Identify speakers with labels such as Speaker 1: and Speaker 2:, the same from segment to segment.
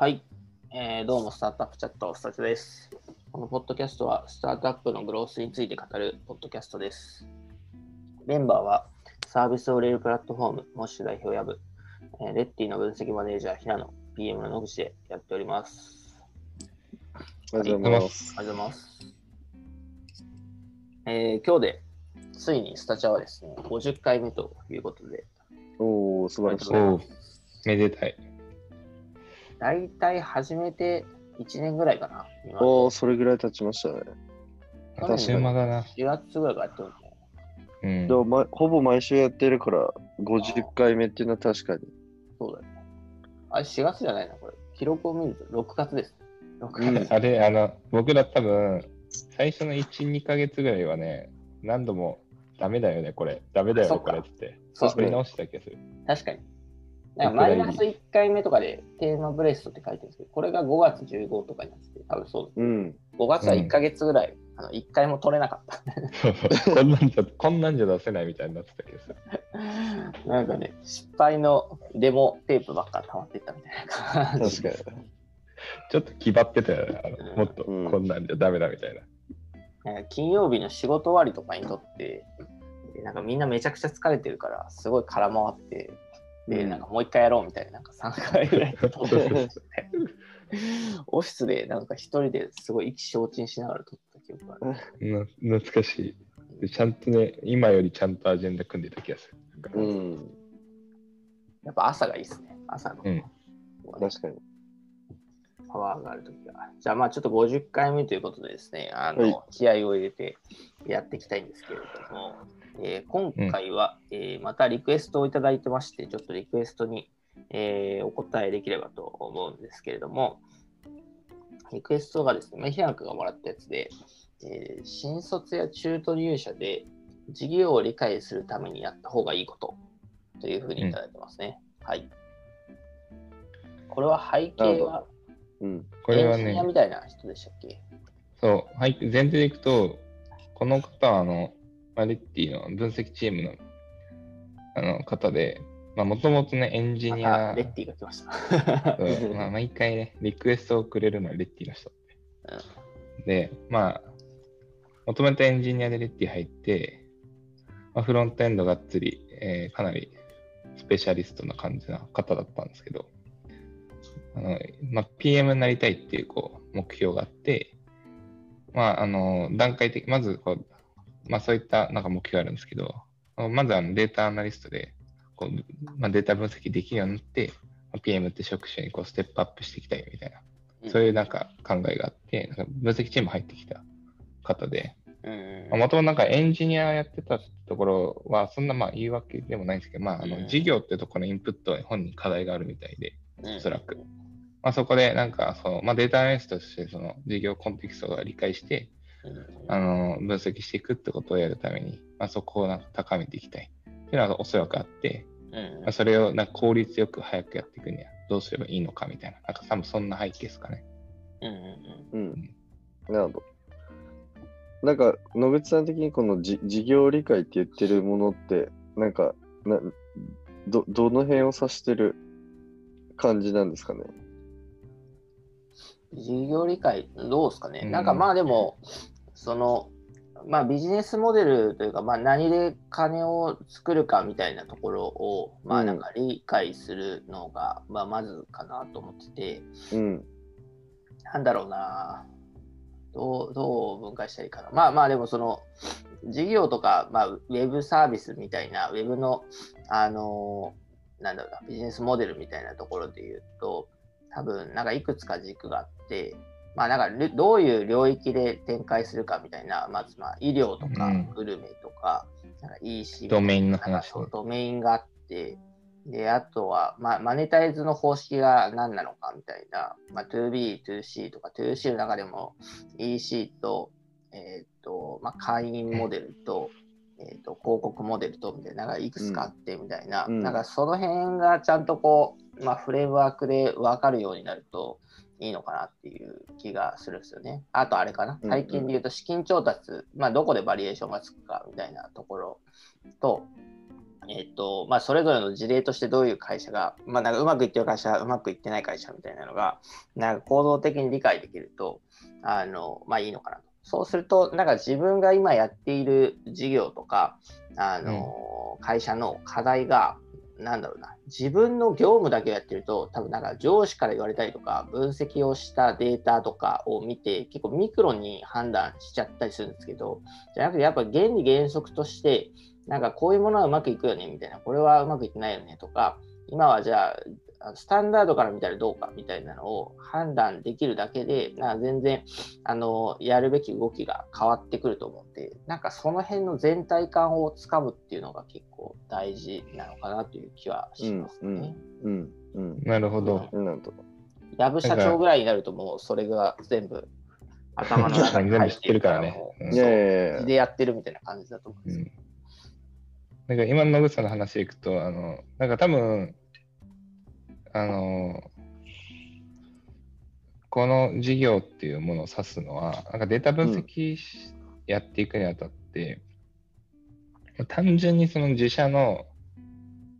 Speaker 1: はい、えーどうも、スタートアップチャット、スタチャです。このポッドキャストは、スタートアップのグロースについて語るポッドキャストです。メンバーは、サービスを売れるプラットフォーム、モッシュ代表やぶ、えーレッティの分析マネージャー、平野、PM の野口でやっております。
Speaker 2: おはようございます。
Speaker 1: ありがとうございます。えー今日で、ついにスタチャはですね、50回目ということで、
Speaker 2: おお、素晴らしい。
Speaker 1: お
Speaker 3: めでたい。
Speaker 1: 大体始めて1年ぐらいかな。今
Speaker 2: おお、それぐらい経ちましたね。
Speaker 1: 去
Speaker 3: あっという間だな。
Speaker 1: 4月ぐらいからやってる。
Speaker 3: うん
Speaker 2: で。も、ま、ほぼ毎週やってるから、50回目っていうのは確かに。
Speaker 1: そうだよね。あれ、4月じゃないな、これ。記録を見ると6月です。6月。
Speaker 3: あれ、あの、僕ら多分、最初の1、2ヶ月ぐらいはね、何度も、ダメだよね、これ。ダメだよこれって。
Speaker 1: そう
Speaker 3: 作り直した気がする。
Speaker 1: 確かに。なんかマイナス1回目とかでテーマブレストって書いてるんですけど、これが5月15とかになってて、多分そうです。
Speaker 2: うん。
Speaker 1: 5月は1ヶ月ぐらい、あの1回も取れなかった。
Speaker 3: こんなんじゃ、こんなんじゃ出せないみたいになってた気がする。
Speaker 1: なんかね、失敗のデモテープばっか溜まっていったみたいな感じ。
Speaker 2: 確かに。
Speaker 3: ちょっと気張ってたよね。あのもっと
Speaker 2: うん
Speaker 3: こんなんじゃダメだみたいな。
Speaker 1: なんか金曜日の仕事終わりとかにとって、でなんかみんなめちゃくちゃ疲れてるから、すごい空回って、で、
Speaker 2: うん
Speaker 1: なんかもう一回やろうみたいな、なんか3回ぐらい撮ってねオフィスでなんか一人ですごい意気消沈しながら撮った記憶がある。
Speaker 3: な懐かしいで。ちゃんとね、今よりちゃんとアジェンダ組んでた気がする。
Speaker 2: うん。
Speaker 1: やっぱ朝がいいですね。朝の、
Speaker 3: うん
Speaker 2: 確かに。
Speaker 1: パワーがあるときは。じゃあまあちょっと50回目ということでですね、あの、
Speaker 2: はい
Speaker 1: 気合を入れてやっていきたいんですけれども、えー今回は、えーまたリクエストをいただいてまして、ちょっとリクエストに、えーお答えできればと思うんですけれども、リクエストがですね、まあ、平野君がもらったやつで、えー新卒や中途入社で事業を理解するためにやった方がいいことというふうにいただいてますね。はい。これは背景は
Speaker 2: うん。
Speaker 3: これはね
Speaker 1: みたいな人でしたっけ？
Speaker 3: そう、はい、前提でいくと、この方は、あの、まあレッティの分析チームのあの方で、もともとね、エンジニア
Speaker 1: レッティが来ました。
Speaker 3: そう まあ、毎回ね、リクエストをくれるのはレッティの人。で、まあ、もともとエンジニアでレッティ入って、まあ、フロントエンドがっつり、えーかなりスペシャリストな感じな方だったんですけど、あのまあ、PM になりたいっていうこう目標があって、まあ、あの段階的、まずこう、まあ、そういったなんか目標があるんですけど、まずあのデータアナリストでこう、まあ、データ分析できるようになって、まあ PM って職種にこうステップアップしていきたいみたいな、そういうなんか考えがあって、なんか分析チーム入ってきた方で、
Speaker 1: うん
Speaker 3: もともとなんかエンジニアやってたところは、そんなまあ言い訳でもないんですけど、まあ、あ
Speaker 1: うん。
Speaker 3: の事業ってところのインプットに本人課題があるみたいで、
Speaker 1: うん。
Speaker 3: おそらく。まあ、そこでなんかその、まあ、データアナリストとしてその事業コンテキストを理解して、
Speaker 1: うん
Speaker 3: あの分析していくってことをやるために、まあ、そこをなんか高めていきたいっていうのはおそらくあって、
Speaker 1: うん
Speaker 3: まあ、それをなんか効率よく早くやっていくにはどうすればいいのかみたいな、なんか多分そんな背景ですかね。
Speaker 1: うんうん
Speaker 2: うん。なるほど。なんか、野口さん的にこのじ事業理解って言ってるものって、なんか、など、どの辺を指してる感じなんですかね？
Speaker 1: 事業理解、どうですかね？
Speaker 3: うん
Speaker 1: なんかまあでも、その、まあビジネスモデルというか、まあ何で金を作るかみたいなところを、まあ
Speaker 2: うん
Speaker 1: なんか理解するのが、まあまずかなと思ってて、
Speaker 2: うん。
Speaker 1: なんだろうな。どう、どう分解したらいいかな。まあまあでもその、事業とか、まあ、ウェブサービスみたいな、ウェブの、あのなんだろうな、ビジネスモデルみたいなところで言うと、多分、なんかいくつか軸があって、まあなんかりどういう領域で展開するかみたいな、まずまあ医療とか
Speaker 3: うん。
Speaker 1: グルメとか、なんか EC
Speaker 3: ドメインの話。
Speaker 1: ドメインがあって、で、あとは、まあ、マネタイズの方式が何なのかみたいな、まあ、2B、2C とか、2C の中でも EC と、えっ、と、まあ、会員モデルと、えっ、と、広告モデルと、みたいな、なんかいくつかあって、みたいな、
Speaker 2: うん。
Speaker 1: なんかその辺がちゃんとこう、まあ、フレームワークで分かるようになるといいのかなっていう気がするんですよね。あとあれかな、
Speaker 2: うん
Speaker 1: 最近で言うと資金調達、まあ、どこでバリエーションがつくかみたいなところと、えっとまあ、それぞれの事例としてどういう会社が、まあ、なんかうまくいってる会社、うまくいってない会社みたいなのが、なんか行動的に理解できると、あのまあ、いいのかなと。そうすると、なんか自分が今やっている事業とか、あの、会社の課題が、なんだろうな、自分の業務だけをやってると、多分なんか上司から言われたりとか、分析をしたデータとかを見て、結構ミクロに判断しちゃったりするんですけど、じゃなくてやっぱ原理原則として、なんかこういうものはうまくいくよねみたいな、これはうまくいってないよねとか、今はじゃあ、スタンダードから見たらどうかみたいなのを判断できるだけで、なんか全然あのやるべき動きが変わってくると思うんで、なんかその辺の全体感をつかむっていうのが結構大事なのかなという気はしますね。
Speaker 2: うん、うん、
Speaker 3: なるほど。
Speaker 2: うん、なんと
Speaker 1: やぶ社長ぐらいになるともうそれが全部頭の中に入ってるからね。でやってるみたいな感じだと思うんですよ。うん
Speaker 3: なんか今の野口さんの話でいくと、あの、なんか多分、あの、この事業っていうものを指すのは、なんかデータ分析やっていくにあたって、うん、単純にその自社の、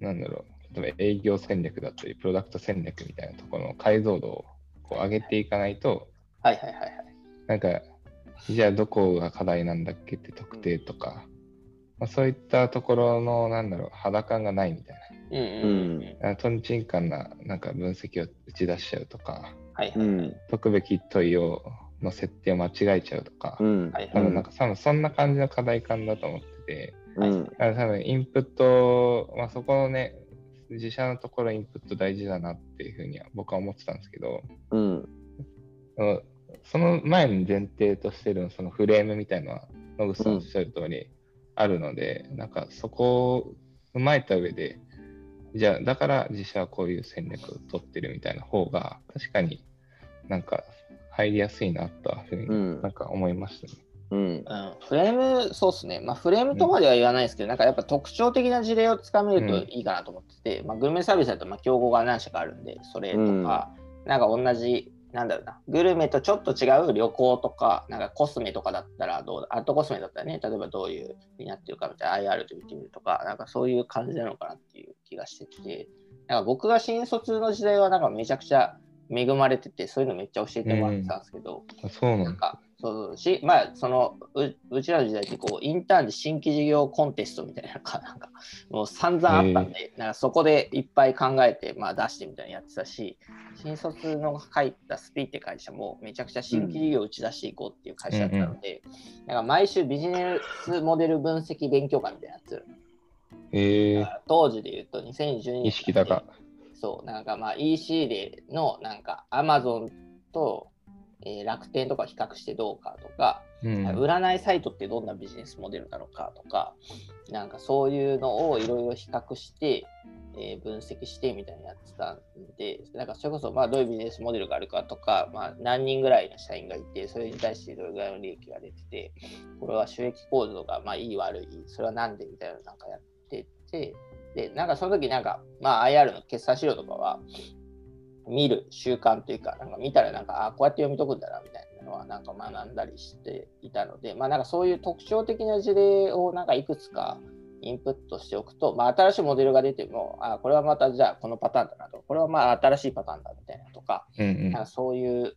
Speaker 3: なんだろう、例えば営業戦略だったり、プロダクト戦略みたいなところの解像度をこう上げていかないと、
Speaker 1: はいはいはいはい。
Speaker 3: なんか、じゃあどこが課題なんだっけって特定とか、まあ、そういったところの、なんだろう、肌感がないみたいな。うんうん、とんちん。かんななんか分析を打ち出しちゃうとか、
Speaker 1: はいはいはい、
Speaker 3: 解くべき問いをの設定を間違えちゃうとか、うん、多分なんか多分そんな感じの課題感だと思ってて、うん、多分インプット、まあ、そこのね、自社のところインプット大事だなっていうふうには僕は思ってたんですけど、うん、その前に前提としてるそのフレームみたいのは野口さんおっしゃる通り、あるので、なんかそこを踏まえた上で、じゃあ、だから自社はこういう戦略を取ってるみたいな方が、確かになんか入りやすいなとはふうになんか思いましたね。
Speaker 1: うん、うん、フレーム、そうっすね。まあ、フレームとまでは言わないですけど、うん、なんかやっぱ特徴的な事例をつかめるといいかなと思ってて、うん、まあ、グルメサービスだとまあ競合が何社かあるんで、それとか、なんか同じなんだろうな、グルメとちょっと違う旅行とか、なんかコスメとかだったらどうだ、アートコスメだったらね、例えばどういうになってるかみたいな IR で見てみるとか、なんかそういう感じなのかなっていう気がしてて、なんか僕が新卒の時代はなんかめちゃくちゃ恵まれてて、そういうのめっちゃ教えてもらってたんですけど、
Speaker 3: うん、そうなん
Speaker 1: かそうし、まあ、そのう、うちらの時代ってこう、インターンで新規事業コンテストみたいなのが、なんか、もう散々あったんで、なんかそこでいっぱい考えて、まあ、出してみたいなやってたし、新卒の書いたスピーって会社も、めちゃくちゃ新規事業を打ち出していこうっていう会社だったので、うん、なんか毎週ビジネスモデル分析勉強会みたいなやつ。
Speaker 3: えー、
Speaker 1: 当時で言うと2012年。
Speaker 3: 意識高。
Speaker 1: そう、なんかまあ EC での、なんか Amazon とえー、楽天とか比較してどうかとか、うん、占いサイトってどんなビジネスモデルなのかとか、なんかそういうのをいろいろ比較して、えー、分析してみたいなやってたんで、なんかそれこそまあどういうビジネスモデルがあるかとか、まあ、何人ぐらいの社員がいて、それに対してどれぐらいの利益が出てて、これは収益構造がまあいい悪い、それはなんでみたいなのなんかやってて、で、なんかその時なんか、まあ IR の決算資料とかは、見る習慣というか、なんか見たらなんか、あこうやって読み解くんだなみたいなのはなんか学んだりしていたので、まあなんかそういう特徴的な事例をなんかいくつかインプットしておくと、まあ新しいモデルが出ても、あこれはまたじゃあこのパターンだなと、これはまあ新しいパターンだみたいなとか、うんうん、なんかそういう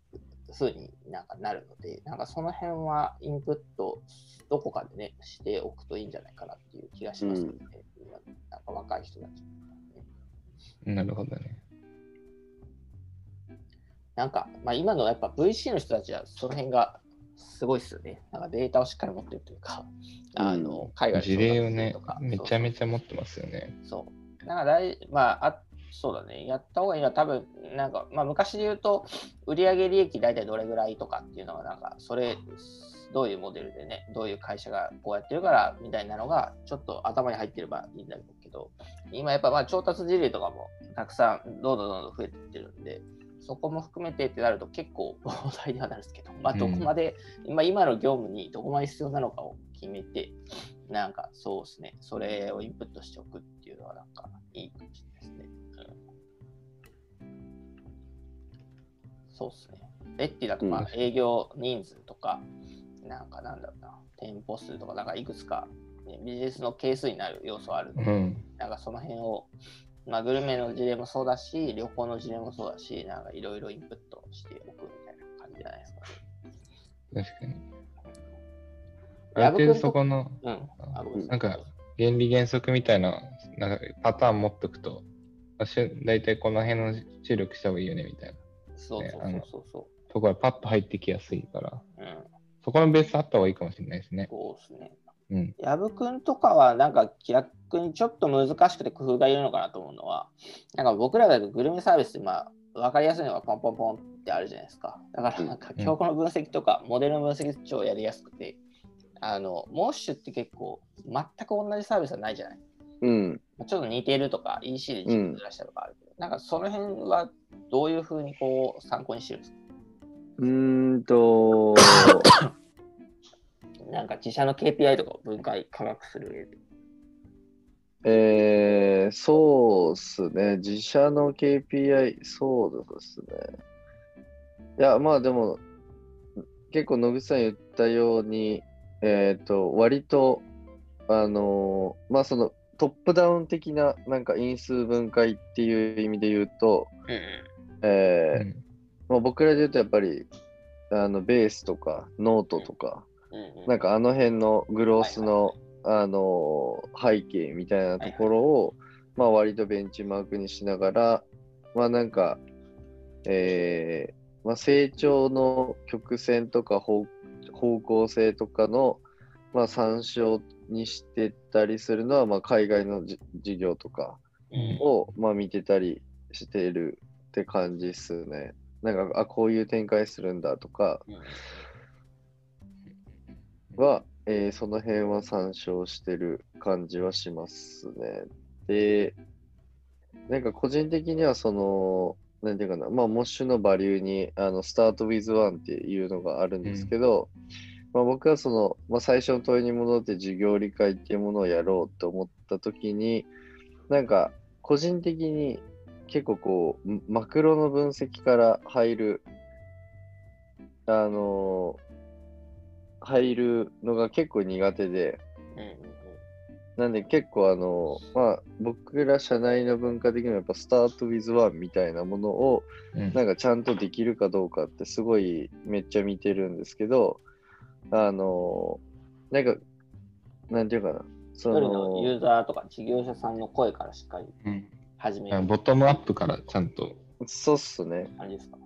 Speaker 1: ふうになんかなるので、なんかその辺はインプットどこかでね、しておくといいんじゃないかなっていう気がしますので、うん、なんか若い人たち、
Speaker 3: ね。なるほどね。
Speaker 1: なんか、まあ、今のやっぱ VC の人たちはその辺がすごいっすよね。なんかデータをしっかり持ってるというか、あの海外
Speaker 3: 事例をね、めちゃめちゃ持ってますよね。
Speaker 1: そう。なんか大、まあ、あそうだね、やった方がいい。のは多分、なんか、まあ、昔で言うと、売上利益大体どれぐらいとかっていうのは、なんか、それ、どういうモデルでね、どういう会社がこうやってるからみたいなのが、ちょっと頭に入ってればいいんだけど、今やっぱまあ調達事例とかもたくさんどんどんどんどん増えていってるんで、そこも含めてってなると結構膨大ではなるんですけど、まあ、どこまで、うん、今今の業務にどこまで必要なのかを決めて、なんかそうですね、それをインプットしておくっていうのはなんかいいかもしれないですね。そうですね。レッティだとまあ営業人数とか、うん、なんかなんだろうな、店舗数とか、なんかいくつか、ね、ビジネスの係数になる要素あるので、うん、なんかその辺を、まあ、グルメの事例もそうだし、旅行の事例もそうだし、なんかいろいろインプットしておくみたいな感じじゃないですか、ね。
Speaker 3: 確かに。ある程度そこの、
Speaker 1: うん。な
Speaker 3: んか原理原則みたいななんかパターン持っとくと、大体この辺の注力した方がいいよねみたいな
Speaker 1: そうそうそうそうそ
Speaker 3: ところがパッと入ってきやすいから、
Speaker 1: う。うん。
Speaker 3: そこのベースあった方がいいかもしれないですね。
Speaker 1: そうですね。
Speaker 3: うん。
Speaker 1: やぶくんとかは、なんか逆にちょっと難しくて工夫がいるのかなと思うのは、なんか僕らがグルメサービスって、まあ、分かりやすいのがポンポンポンってあるじゃないですか。だから、なんか
Speaker 3: うん
Speaker 1: 標語の分析とか、モデルの分析超やりやすくて、あの、モッシュって結構、全く同じサービスはないじゃない。
Speaker 2: うん。
Speaker 1: ちょっと似てるとか、EC で軸ずらしたとかあるけど、なんかその辺はどういうふうにこう参考にしてるんですか？
Speaker 2: うーんと、
Speaker 1: なんか自社の KPI とかを分解、科学する上で。
Speaker 2: えー、そうっすね。自社の KPI、そうですね。いや、まあでも、結構野口さん言ったように、えっ、と、割と、あのーまあそのトップダウン的ななんか因数分解っていう意味で言うと、
Speaker 1: うん
Speaker 2: えー
Speaker 3: うん。
Speaker 2: まあ、僕らで言うとやっぱりあのベースとかノートとか、
Speaker 1: うんうん。
Speaker 2: なんかあの辺のグロースの、
Speaker 1: はい
Speaker 2: あの背景みたいなところを、まあ割とベンチマークにしながら、まあなんか、えーまあ、成長の曲線とか方方向性とかの、まあ、参照にしてたりするのは、まあ、海外のじ事業とか
Speaker 1: うん
Speaker 2: を、まあ、見てたりしてるって感じっすね。なんか、あ、こういう展開するんだとか
Speaker 1: うん
Speaker 2: は、えーその辺は参照してる感じはしますね。で、なんか個人的にはその、なんていうかな、まあ、モッシュのバリューに、あの、スタート with one っていうのがあるんですけど、まあ、僕はその、まあ、最初の問いに戻って授業理解っていうものをやろうと思った時に、なんか、個人的に結構こう、んマクロの分析から入る、あの入るのが結構苦手で、なんで結構あの、まあ僕ら社内の文化的にはやっぱスタート with one みたいなものを
Speaker 3: うん。
Speaker 2: なんかちゃんとできるかどうかってすごいめっちゃ見てるんですけど、あの、なんか、なんていうかな、そ
Speaker 1: 一人のユ
Speaker 2: の、
Speaker 1: ーザーとか事業者さんの声からしっかり
Speaker 3: うん
Speaker 1: 始める
Speaker 3: ボトムアップからちゃんと。
Speaker 2: そうっすね。
Speaker 1: 感じですか？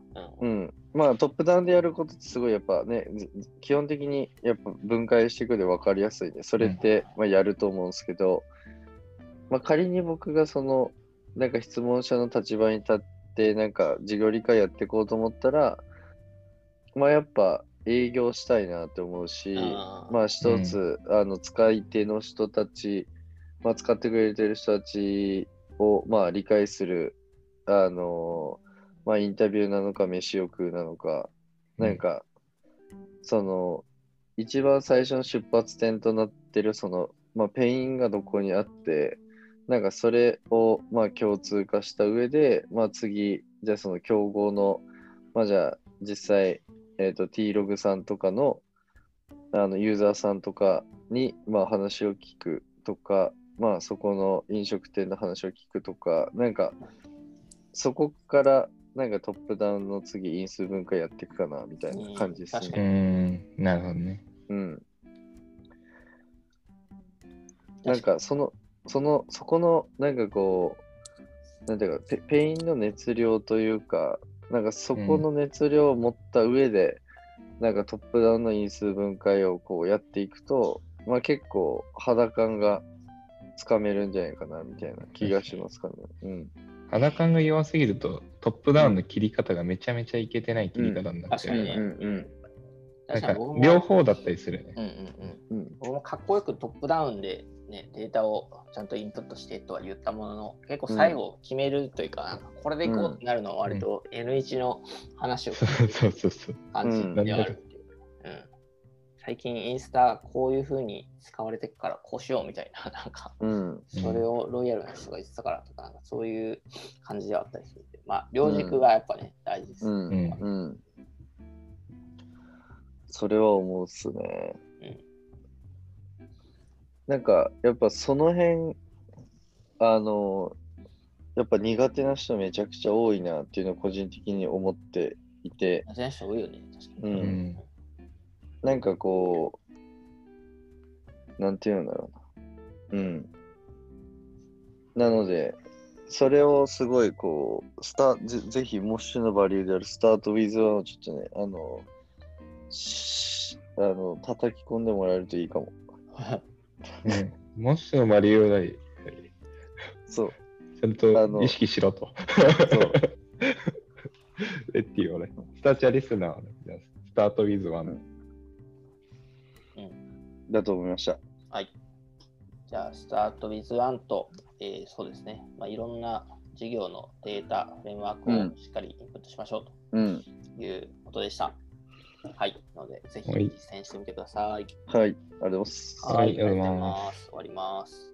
Speaker 2: う
Speaker 1: うん
Speaker 2: ん。まあトップダウンでやることってすごいやっぱね、ず基本的にやっぱ分解していくで分かりやすいね。それって、まあ、やると思うんですけど、まあ仮に僕がその、なんか質問者の立場に立って、なんか事業理解やっていこうと思ったら、まあやっぱ営業したいなって思うし、
Speaker 1: あー。
Speaker 2: まあ一つ、あの使い手の人たち、まあ使ってくれてる人たちをまあ理解する、あのまあインタビューなのか飯を食うなのか、なんか、その、一番最初の出発点となってる、その、まあ、ペインがどこにあって、なんかそれを、まあ、共通化した上で、まあ、次、じゃあその競合の、まあ、じゃあ、実際、えっ、と、T-Log さんとかの、あの、ユーザーさんとかに、まあ、話を聞くとか、まあ、そこの飲食店の話を聞くとか、なんか、そこから、なんかトップダウンの次、因数分解やっていくかな、みたいな感じです
Speaker 1: うん確か
Speaker 3: う
Speaker 2: ね。
Speaker 3: ん、なるほどね。
Speaker 2: うん。なんか、その、その、そこの、なんかこう、なんていうか、ペペインの熱量というか、なんかそこの熱量を持った上で、なんかトップダウンの因数分解をこうやっていくと、まあ結構肌感がつかめるんじゃないかな、みたいな気がしますかね。うん。
Speaker 3: 肌感が弱すぎると、トップダウンの切り方がめちゃめちゃいけてない切り方になっちゃうから。
Speaker 2: うんうん
Speaker 3: なんか
Speaker 1: 確かに僕も
Speaker 3: 両方だったりするよね。
Speaker 1: うんうんうん。
Speaker 2: うん。
Speaker 1: 僕もかっこよくトップダウンで、ね、データをちゃんとインプットしてとは言ったものの、結構最後決めるというか、なんかこれでいこうってなるのは割と N1 の話を
Speaker 3: そうそうそう。
Speaker 1: 感じではあるっていう。うん最近インスタこういう風に使われてるからこうしようみたいな、なんか
Speaker 2: うん。
Speaker 1: それをロイヤルな人が言ってたからとか、そういう感じではあったりするまあ、両軸がやっぱね、大事です。
Speaker 2: うん。
Speaker 3: うん
Speaker 2: うん。それは思うっすね。
Speaker 1: うん
Speaker 2: なんか、やっぱその辺あの、やっぱ苦手な人めちゃくちゃ多いなっていうのを個人的に思っていて、
Speaker 1: 苦手な人多いよね、確か
Speaker 2: う。
Speaker 1: に。
Speaker 3: うんん。
Speaker 2: なんかこう、なんていうんだろうな。うん。なので、それをすごいこう、スタぜぜひ、モッシュのバリューであるスタートウィズワンをちょっとね、あの、しあの、叩き込んでもらえるといいかも。
Speaker 3: ね、もしのバリューない、
Speaker 2: そう。
Speaker 3: ちゃん
Speaker 2: あの
Speaker 3: と意識しろと。
Speaker 2: そう
Speaker 3: レッティをね、スタチャリスナースタートウィズワン。
Speaker 2: だと思いました。
Speaker 1: はい。じゃあ、スタート with ワンと、えーそうですね、まあ、いろんな事業のデータ、フレームワーク
Speaker 2: うん
Speaker 1: をしっかりインプットしましょう
Speaker 2: うん。
Speaker 1: ということでした。はい。なので、ぜひ
Speaker 3: はい
Speaker 1: 実践してみてください。
Speaker 2: はい。ありがとうございます。
Speaker 3: はいありがとうございます
Speaker 1: 終わります。